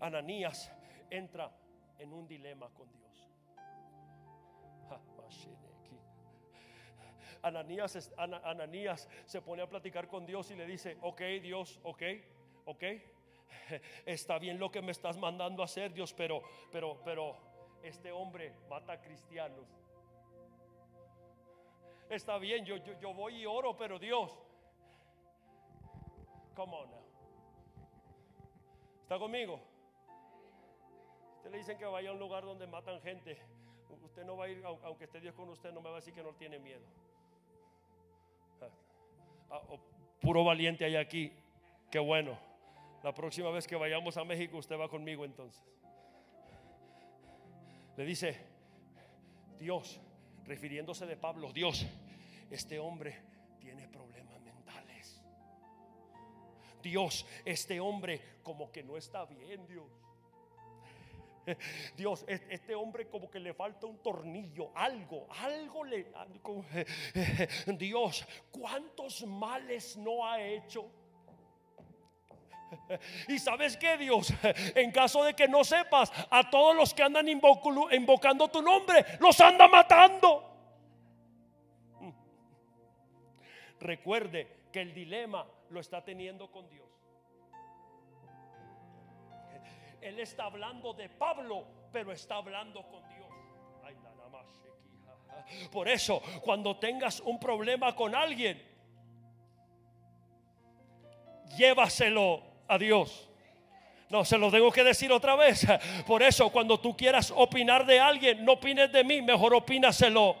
Ananías entra en un dilema con Dios. Ananías, Ananías se pone a platicar con Dios y le dice, ok Dios, ok, ok, está bien lo que me estás mandando a hacer Dios, pero, pero, pero este hombre mata cristianos. Está bien, yo, yo, yo voy y oro, pero Dios, come on. ¿Está conmigo? Le dicen que vaya a un lugar donde matan gente. Usted no va a ir, aunque esté Dios con usted, no me va a decir que no tiene miedo. Ah, oh, puro valiente hay aquí. Qué bueno. La próxima vez que vayamos a México, usted va conmigo entonces. Le dice, Dios, refiriéndose de Pablo, Dios, este hombre tiene problemas mentales. Dios, este hombre como que no está bien, Dios. Dios, este hombre como que le falta un tornillo, algo, algo le... Dios, ¿cuántos males no ha hecho? Y sabes que Dios, en caso de que no sepas, a todos los que andan invocando tu nombre, los anda matando. Recuerde que el dilema lo está teniendo con Dios. Él está hablando de Pablo, pero está hablando con Dios. Por eso, cuando tengas un problema con alguien, llévaselo a Dios. No, se lo tengo que decir otra vez. Por eso, cuando tú quieras opinar de alguien, no opines de mí, mejor opínaselo.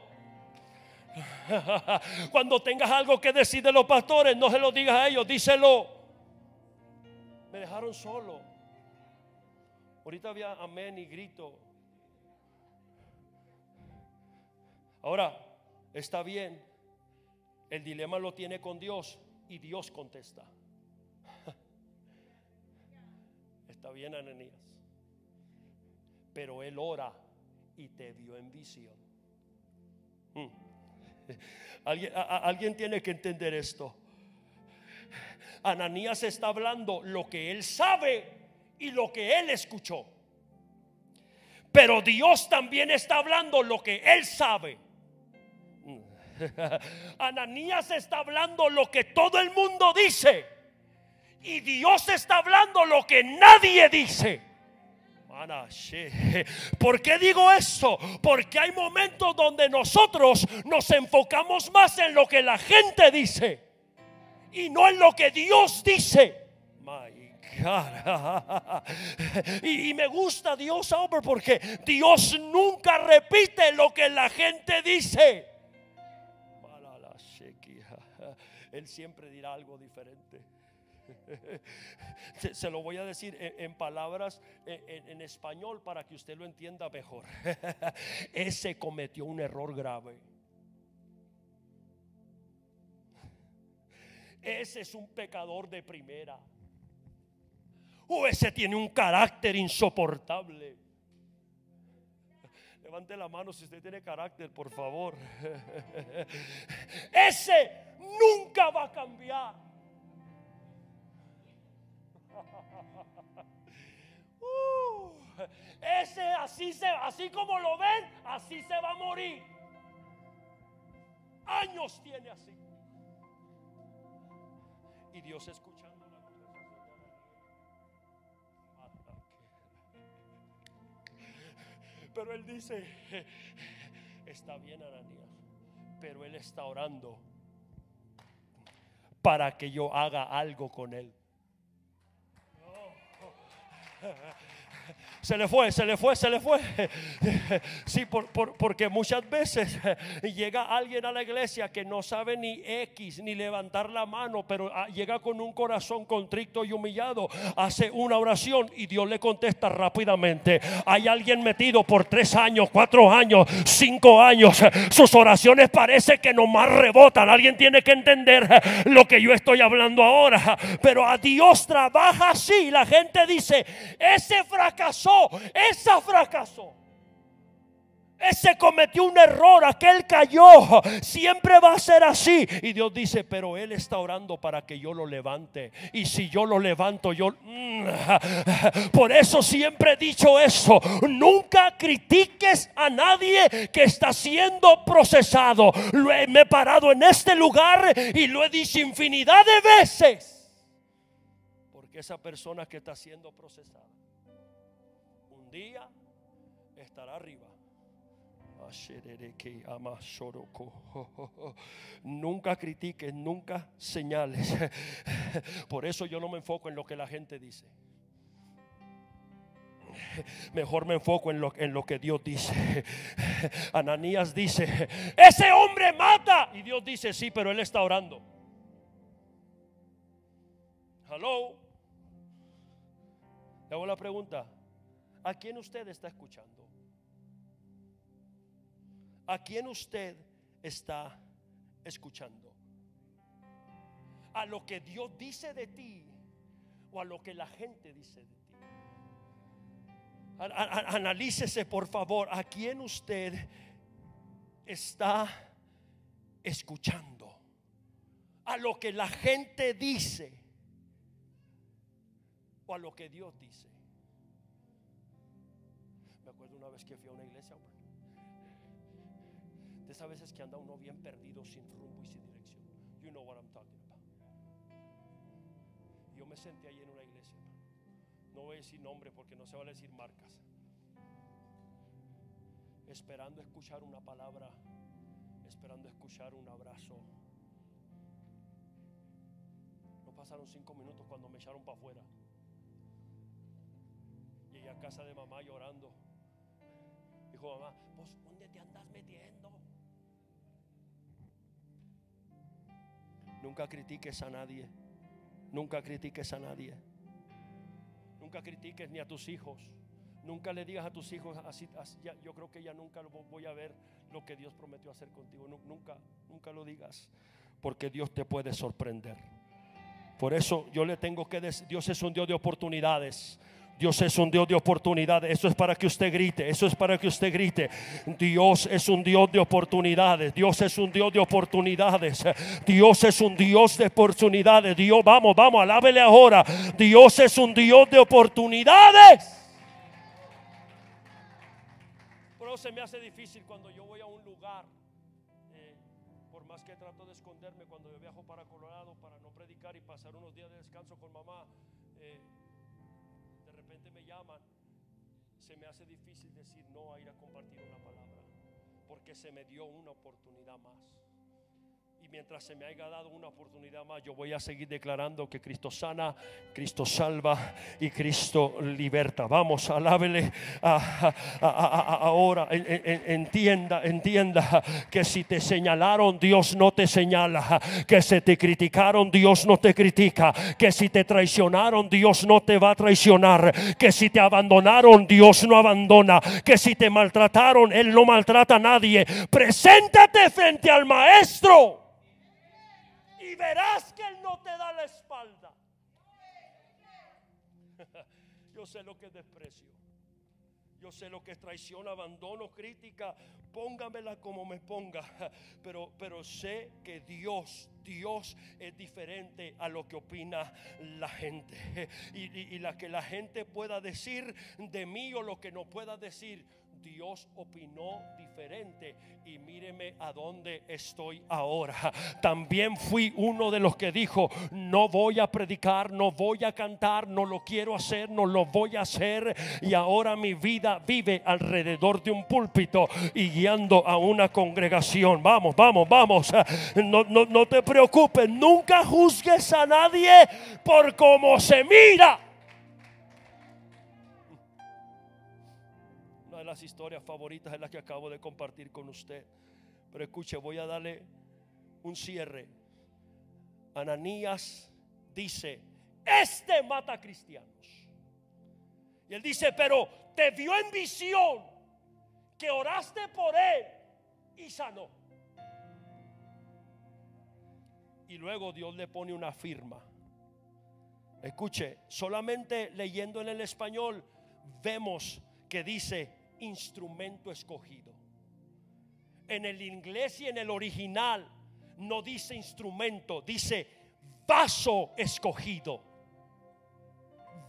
Cuando tengas algo que decir de los pastores, no se lo digas a ellos, díselo. Me dejaron solo. Ahorita había amén y grito. Ahora, está bien. El dilema lo tiene con Dios y Dios contesta. Está bien, Ananías. Pero él ora y te vio en visión. Hmm. ¿Alguien, alguien tiene que entender esto. Ananías está hablando lo que él sabe y lo que él escuchó. Pero Dios también está hablando lo que él sabe. Ananías está hablando lo que todo el mundo dice. Y Dios está hablando lo que nadie dice. ¿Por qué digo eso? Porque hay momentos donde nosotros nos enfocamos más en lo que la gente dice y no en lo que Dios dice. Y, me gusta Dios, Albert, porque Dios nunca repite lo que la gente dice. Él siempre dirá algo diferente. Se, lo voy a decir en, palabras en, español para que usted lo entienda mejor. Ese cometió un error grave. Ese es un pecador de primera. O ese tiene un carácter insoportable. Levante la mano si usted tiene carácter, por favor. Ese nunca va a cambiar. Uh, ese así se, así como lo ven, así se va a morir. Años tiene así. Y Dios escuchando Pero él dice, está bien Ananías, pero él está orando para que yo haga algo con él. Se le fue, se le fue, se le fue. Sí, por, porque muchas veces llega alguien a la iglesia que no sabe ni X ni levantar la mano, pero ah, llega con un corazón contrito y humillado, hace una oración y Dios le contesta rápidamente. Hay alguien metido por tres años, cuatro años, cinco años. Sus oraciones parece que nomás rebotan. Alguien tiene que entender lo que yo estoy hablando ahora. Pero a Dios trabaja así. La gente dice, ese fracasó esa fracasó. ese cometió un error, aquel cayó, siempre va a ser así. Y Dios dice, pero Él está orando para que yo lo levante. Y si yo lo levanto, yo... Mm, por eso siempre he dicho eso, nunca critiques a nadie que está siendo procesado. Lo he, me he parado en este lugar y lo he dicho infinidad de veces. Porque esa persona que está siendo procesada, estará arriba Nunca critiques, nunca señales. Por eso yo no me enfoco en lo que la gente dice. Mejor me enfoco en lo, en lo que Dios dice. Ananías dice, ese hombre mata. Y Dios dice, sí, pero él está orando. Hello. Le hago la pregunta. ¿A quién usted está escuchando? ¿A quién usted está escuchando? ¿A lo que Dios dice de ti o a lo que la gente dice de ti? Analícese por favor a quién usted está escuchando. A lo que la gente dice o a lo que Dios dice. Una vez que fui a una iglesia a veces que anda uno bien perdido, sin rumbo y sin dirección. You know what I'm talking about. Yo me senté ahí en una iglesia. No voy a decir nombre porque no se vale decir marcas. Esperando escuchar una palabra, esperando escuchar un abrazo. No pasaron cinco minutos cuando me echaron para afuera. Llegué a casa de mamá llorando. Dijo mamá, pues ¿dónde te andas metiendo? Nunca critiques a nadie. Nunca critiques a nadie. Nunca critiques ni a tus hijos. Nunca le digas a tus hijos así, yo creo que ya nunca voy a ver lo que Dios prometió hacer contigo. Nunca, nunca lo digas, porque Dios te puede sorprender. Por eso yo le tengo que decir, Dios es un Dios de oportunidades. Dios es un Dios de oportunidades. Eso es para que usted grite. Eso es para que usted grite. Dios es un Dios de oportunidades. Dios es un Dios de oportunidades. Dios es un Dios de oportunidades. Dios, vamos, vamos, alábele ahora. Dios es un Dios de oportunidades. Pero se me hace difícil cuando yo voy a un lugar. Eh, por más que trato de esconderme cuando yo viajo para Colorado para no predicar y pasar unos días de descanso con mamá. Eh, me llaman, se me hace difícil decir no a ir a compartir una palabra, porque se me dio una oportunidad más. Y mientras se me haya dado una oportunidad más, yo voy a seguir declarando que Cristo sana, Cristo salva y Cristo liberta. Vamos, alábele ahora. Entienda, entienda que si te señalaron, Dios no te señala. Que si te criticaron, Dios no te critica. Que si te traicionaron, Dios no te va a traicionar. Que si te abandonaron, Dios no abandona. Que si te maltrataron, Él no maltrata a nadie. Preséntate frente al Maestro verás que Él no te da la espalda. Yo sé lo que es desprecio. Yo sé lo que es traición, abandono, crítica. Póngamela como me ponga. Pero, pero sé que Dios, Dios es diferente a lo que opina la gente. Y, y la que la gente pueda decir de mí o lo que no pueda decir Dios opinó diferente y míreme a dónde estoy ahora. También fui uno de los que dijo, no voy a predicar, no voy a cantar, no lo quiero hacer, no lo voy a hacer. Y ahora mi vida vive alrededor de un púlpito y guiando a una congregación. Vamos, vamos, vamos. No, no, no te preocupes, nunca juzgues a nadie por cómo se mira. Las historias favoritas es la que acabo de compartir con usted. Pero escuche, voy a darle un cierre. Ananías dice, este mata cristianos. Y él dice, pero te vio en visión que oraste por él y sanó. Y luego Dios le pone una firma. Escuche, solamente leyendo en el español vemos que dice instrumento escogido. en el inglés y en el original no dice instrumento, dice vaso escogido.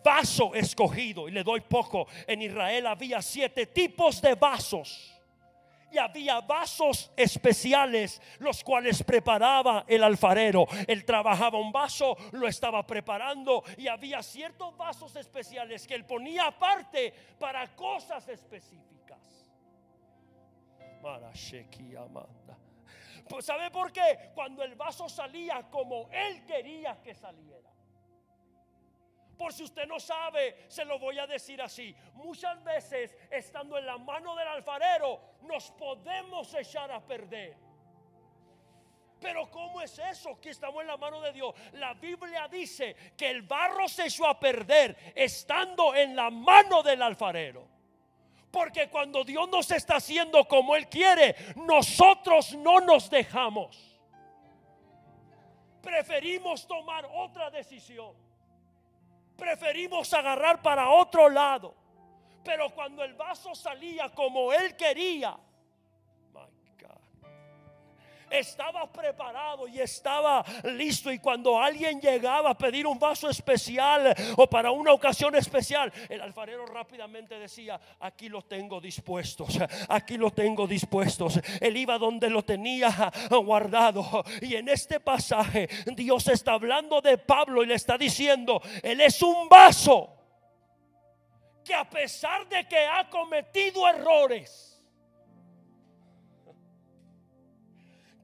Vaso escogido. Y le doy poco. En Israel había siete tipos de vasos. Y había vasos especiales, los cuales preparaba el alfarero. Él trabajaba un vaso, lo estaba preparando. Y había ciertos vasos especiales que él ponía aparte para cosas específicas. Pues ¿sabe por qué? Cuando el vaso salía como él quería que saliera. Por si usted no sabe, se lo voy a decir así. Muchas veces, estando en la mano del alfarero, nos podemos echar a perder. Pero ¿cómo es eso que estamos en la mano de Dios? La Biblia dice que el barro se echó a perder estando en la mano del alfarero. Porque cuando Dios nos está haciendo como Él quiere, nosotros no nos dejamos. Preferimos tomar otra decisión. Preferimos agarrar para otro lado. Pero cuando el vaso salía como Él quería, estaba preparado y estaba listo. Y cuando alguien llegaba a pedir un vaso especial o para una ocasión especial, el alfarero rápidamente decía, aquí lo tengo dispuestos, aquí lo tengo dispuestos. Él iba donde lo tenía guardado. Y en este pasaje Dios está hablando de Pablo y le está diciendo, Él es un vaso que a pesar de que ha cometido errores,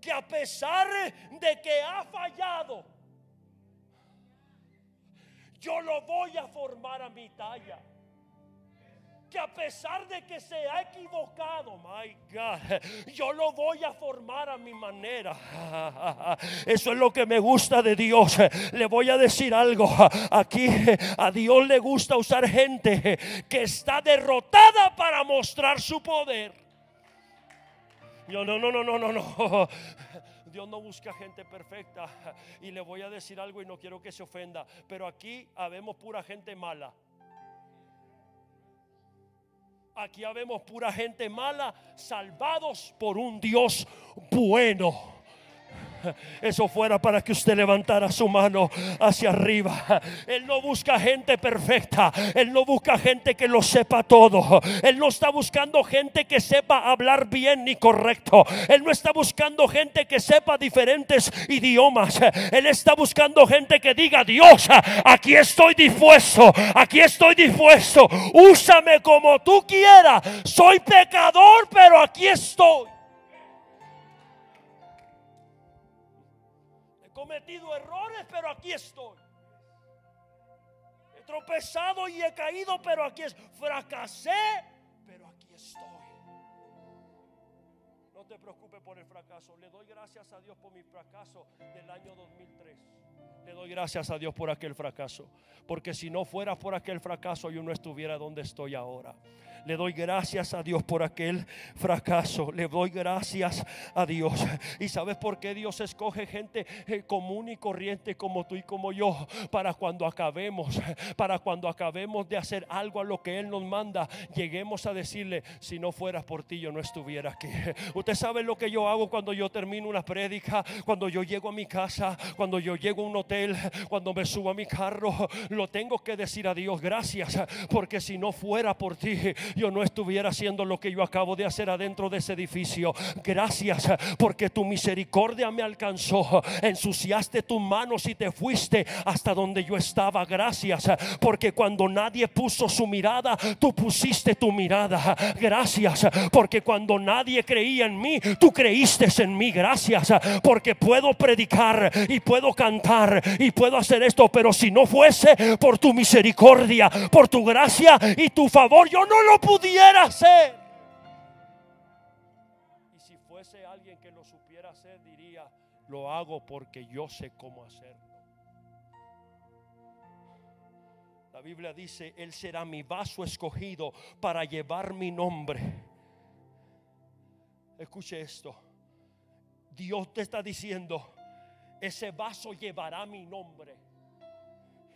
que a pesar de que ha fallado, yo lo voy a formar a mi talla que a pesar de que se ha equivocado, my God, yo lo voy a formar a mi manera. Eso es lo que me gusta de Dios. Le voy a decir algo. Aquí a Dios le gusta usar gente que está derrotada para mostrar su poder. Yo no, no, no, no, no, no. Dios no busca gente perfecta. Y le voy a decir algo y no quiero que se ofenda. Pero aquí habemos pura gente mala. Aquí habemos pura gente mala, salvados por un Dios bueno eso fuera para que usted levantara su mano hacia arriba. Él no busca gente perfecta. Él no busca gente que lo sepa todo. Él no está buscando gente que sepa hablar bien ni correcto. Él no está buscando gente que sepa diferentes idiomas. Él está buscando gente que diga, Dios, aquí estoy dispuesto. Aquí estoy dispuesto. Úsame como tú quieras. Soy pecador, pero aquí estoy. Cometido errores, pero aquí estoy. He tropezado y he caído, pero aquí es. Fracasé, pero aquí estoy. No te preocupes por el fracaso. Le doy gracias a Dios por mi fracaso del año 2003. Le doy gracias a Dios por aquel fracaso. Porque si no fuera por aquel fracaso, yo no estuviera donde estoy ahora. Le doy gracias a Dios por aquel fracaso. Le doy gracias a Dios. ¿Y sabes por qué Dios escoge gente eh, común y corriente como tú y como yo? Para cuando acabemos, para cuando acabemos de hacer algo a lo que Él nos manda, lleguemos a decirle, si no fueras por ti, yo no estuviera aquí. Usted sabe lo que yo hago cuando yo termino una prédica, cuando yo llego a mi casa, cuando yo llego a un hotel, cuando me subo a mi carro, lo tengo que decir a Dios, gracias, porque si no fuera por ti, yo no estuviera haciendo lo que yo acabo de hacer adentro de ese edificio. Gracias porque tu misericordia me alcanzó. Ensuciaste tus manos y te fuiste hasta donde yo estaba. Gracias porque cuando nadie puso su mirada, tú pusiste tu mirada. Gracias porque cuando nadie creía en mí, tú creíste en mí. Gracias porque puedo predicar y puedo cantar y puedo hacer esto, pero si no fuese por tu misericordia, por tu gracia y tu favor, yo no lo pudiera hacer. Y si fuese alguien que lo supiera hacer, diría, lo hago porque yo sé cómo hacerlo. La Biblia dice, Él será mi vaso escogido para llevar mi nombre. Escuche esto. Dios te está diciendo, ese vaso llevará mi nombre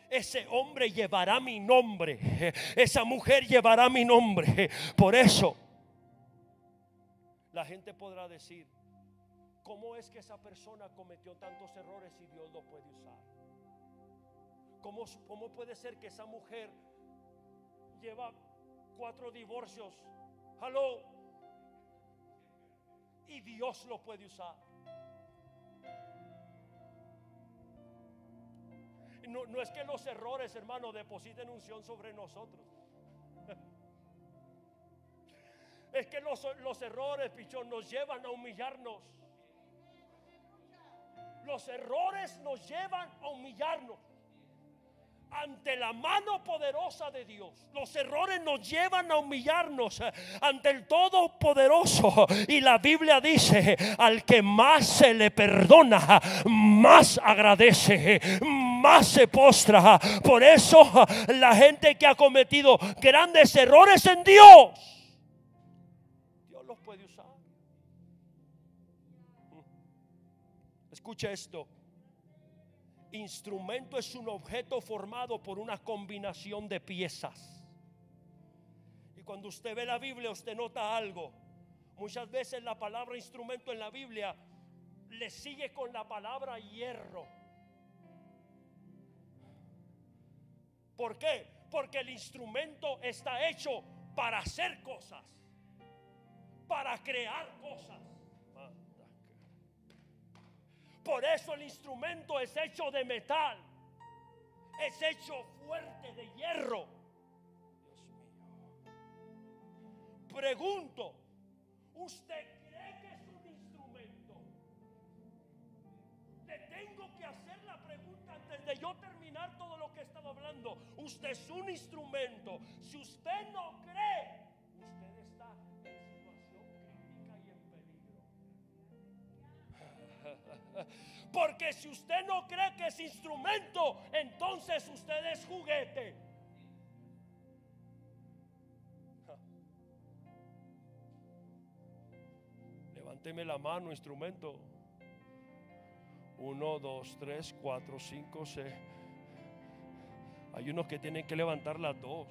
ese hombre llevará mi nombre, esa mujer llevará mi nombre. Por eso la gente podrá decir, ¿cómo es que esa persona cometió tantos errores y Dios lo puede usar? ¿Cómo, cómo puede ser que esa mujer lleva cuatro divorcios? Hello. Y Dios lo puede usar. No, no es que los errores, hermano, depositen unción sobre nosotros. Es que los, los errores, pichón, nos llevan a humillarnos. Los errores nos llevan a humillarnos ante la mano poderosa de Dios. Los errores nos llevan a humillarnos eh, ante el Todopoderoso. Y la Biblia dice, al que más se le perdona, más agradece, más se postra. Por eso la gente que ha cometido grandes errores en Dios puede usar. Escucha esto. Instrumento es un objeto formado por una combinación de piezas. Y cuando usted ve la Biblia, usted nota algo. Muchas veces la palabra instrumento en la Biblia le sigue con la palabra hierro. ¿Por qué? Porque el instrumento está hecho para hacer cosas para crear cosas. Por eso el instrumento es hecho de metal, es hecho fuerte de hierro. Dios mío. Pregunto, ¿usted cree que es un instrumento? Le tengo que hacer de yo terminar todo lo que he estado hablando. Usted es un instrumento. Si usted no cree, Porque si usted no cree que es instrumento, entonces usted es juguete. Levánteme la mano, instrumento. Uno, dos, tres, cuatro, cinco, seis. Hay unos que tienen que levantar las dos.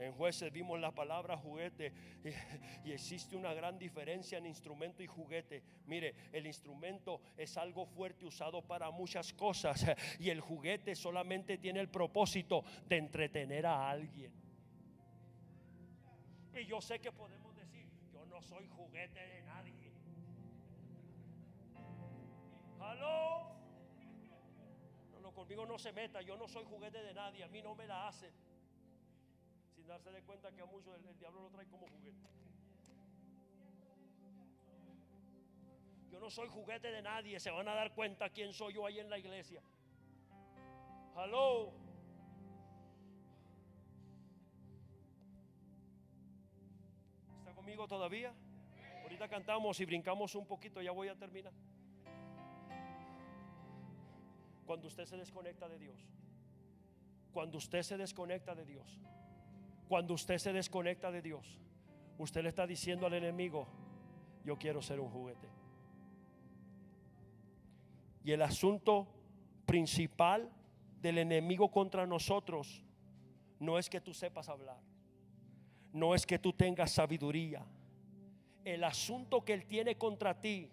En jueces vimos la palabra juguete y, existe una gran diferencia en instrumento y juguete. Mire, el instrumento es algo fuerte usado para muchas cosas y el juguete solamente tiene el propósito de entretener a alguien. Y yo sé que podemos no soy juguete de nadie. ¿Aló? No, conmigo no se meta, yo no soy juguete de nadie, a mí no me la hacen darse de cuenta que a muchos el, diablo lo trae como juguete. Yo no soy juguete de nadie, se van a dar cuenta quién soy yo ahí en la iglesia. Hello. Todavía? Ahorita cantamos y brincamos un poquito, ya voy a terminar. Cuando usted se desconecta de Dios, cuando usted se desconecta de Dios, cuando usted se desconecta de Dios, usted le está diciendo al enemigo, yo quiero ser un juguete. Y el asunto principal del enemigo contra nosotros no es que tú sepas hablar, no es que tú tengas sabiduría. El asunto que él tiene contra ti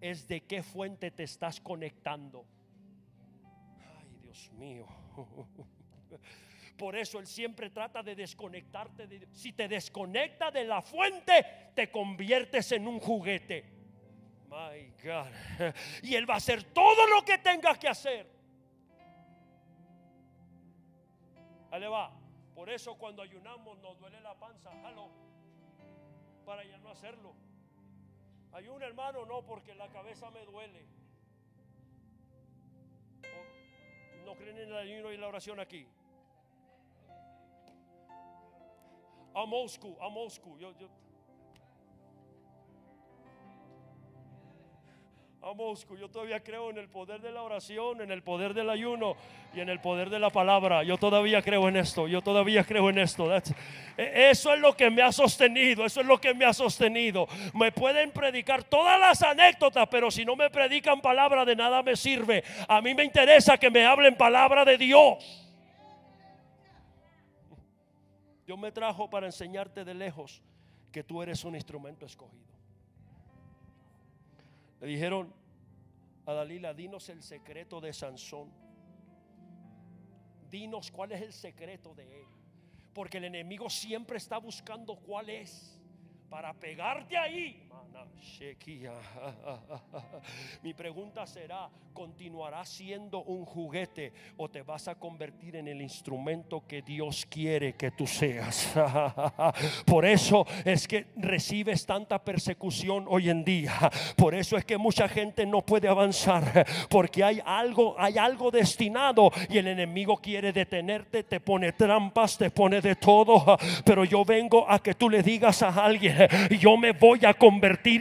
es de qué fuente te estás conectando. Ay, Dios mío. Por eso Él siempre trata de desconectarte. De, si te desconecta de la fuente, te conviertes en un juguete. My God. Y Él va a hacer todo lo que tengas que hacer. Ahí va. Por eso cuando ayunamos nos duele la panza. Halo. Para ya no hacerlo. Ayuna hermano, no, porque la cabeza me duele. ¿No creen en el ayuno y la oración aquí? School, I'm old school. Yo, yo, Old school. Yo todavía creo en el poder de la oración, en el poder del ayuno y en el poder de la palabra. Yo todavía creo en esto. Yo todavía creo en esto. E, eso es lo que me ha sostenido. Eso es lo que me ha sostenido. Me pueden predicar todas las anécdotas, pero si no me predican palabra de nada me sirve. A mí me interesa que me hablen palabra de Dios. Dios me trajo para enseñarte de lejos que tú eres un instrumento escogido. Le dijeron a Dalila, dinos el secreto de Sansón. Dinos cuál es el secreto de él. Porque el enemigo siempre está buscando cuál es. Para pegarte ahí Mi pregunta será, ¿continuarás siendo un juguete o te vas a convertir en el instrumento que Dios quiere que tú seas? Por eso es que recibes tanta persecución hoy en día. Por eso es que mucha gente no puede avanzar porque hay algo, hay algo destinado y el enemigo quiere detenerte, te pone trampas, te pone de todo, pero yo vengo a que tú le digas a alguien, yo me voy a convertir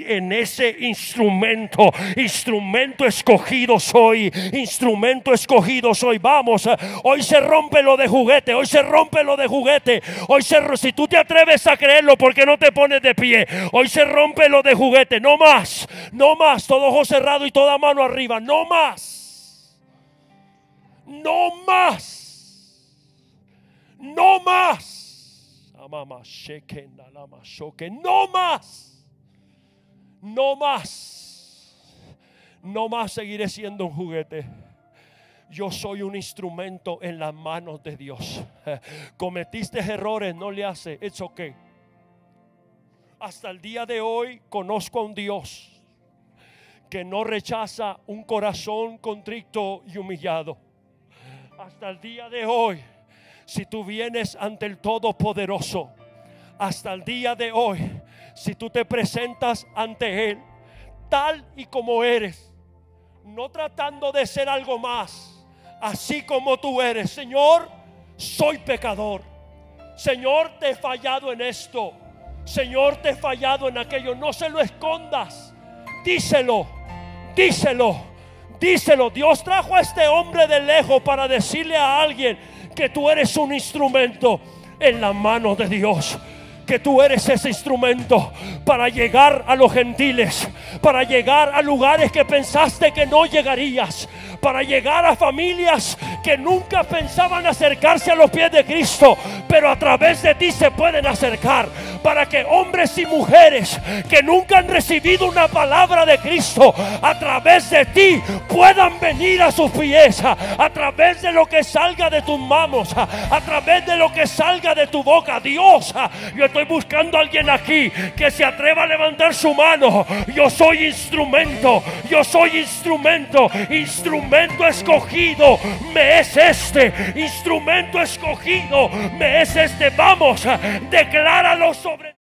en ese instrumento. Instrumento escogido soy. Instrumento escogido soy. Vamos, hoy se rompe lo de juguete. Hoy se rompe lo de juguete. Hoy se si tú te atreves a creerlo porque no te pones de pie. Hoy se rompe lo de juguete. No más. No más. Todo ojo cerrado y toda mano arriba. No más. No más. No más. No más. No más. No más seguiré siendo un juguete. Yo soy un instrumento en las manos de Dios. Cometiste errores, no le hace. It's okay. Hasta el día de hoy conozco a un Dios que no rechaza un corazón contrito y humillado. Hasta el día de hoy, si tú vienes ante el Todopoderoso, hasta el día de hoy, si tú te presentas ante Él tal y como eres, no tratando de ser algo más, así como tú eres, Señor, soy pecador. Señor, te he fallado en esto. Señor, te he fallado en aquello. No se lo escondas. Díselo, díselo, díselo. Dios trajo a este hombre de lejos para decirle a alguien que tú eres un instrumento en la mano de Dios que tú eres ese instrumento para llegar a los gentiles, para llegar a lugares que pensaste que no llegarías, para llegar a familias que nunca pensaban acercarse a los pies de Cristo, pero a través de ti se pueden acercar, para que hombres y mujeres que nunca han recibido una palabra de Cristo, a través de ti puedan venir a sus pies, a través de lo que salga de tus manos, a través de lo que salga de tu boca. Dios, yo estoy buscando a alguien aquí que se atreva a levantar su mano. Yo soy instrumento, yo soy instrumento, instrumento escogido. Me es este, instrumento escogido. Me es este. Vamos, decláralo sobre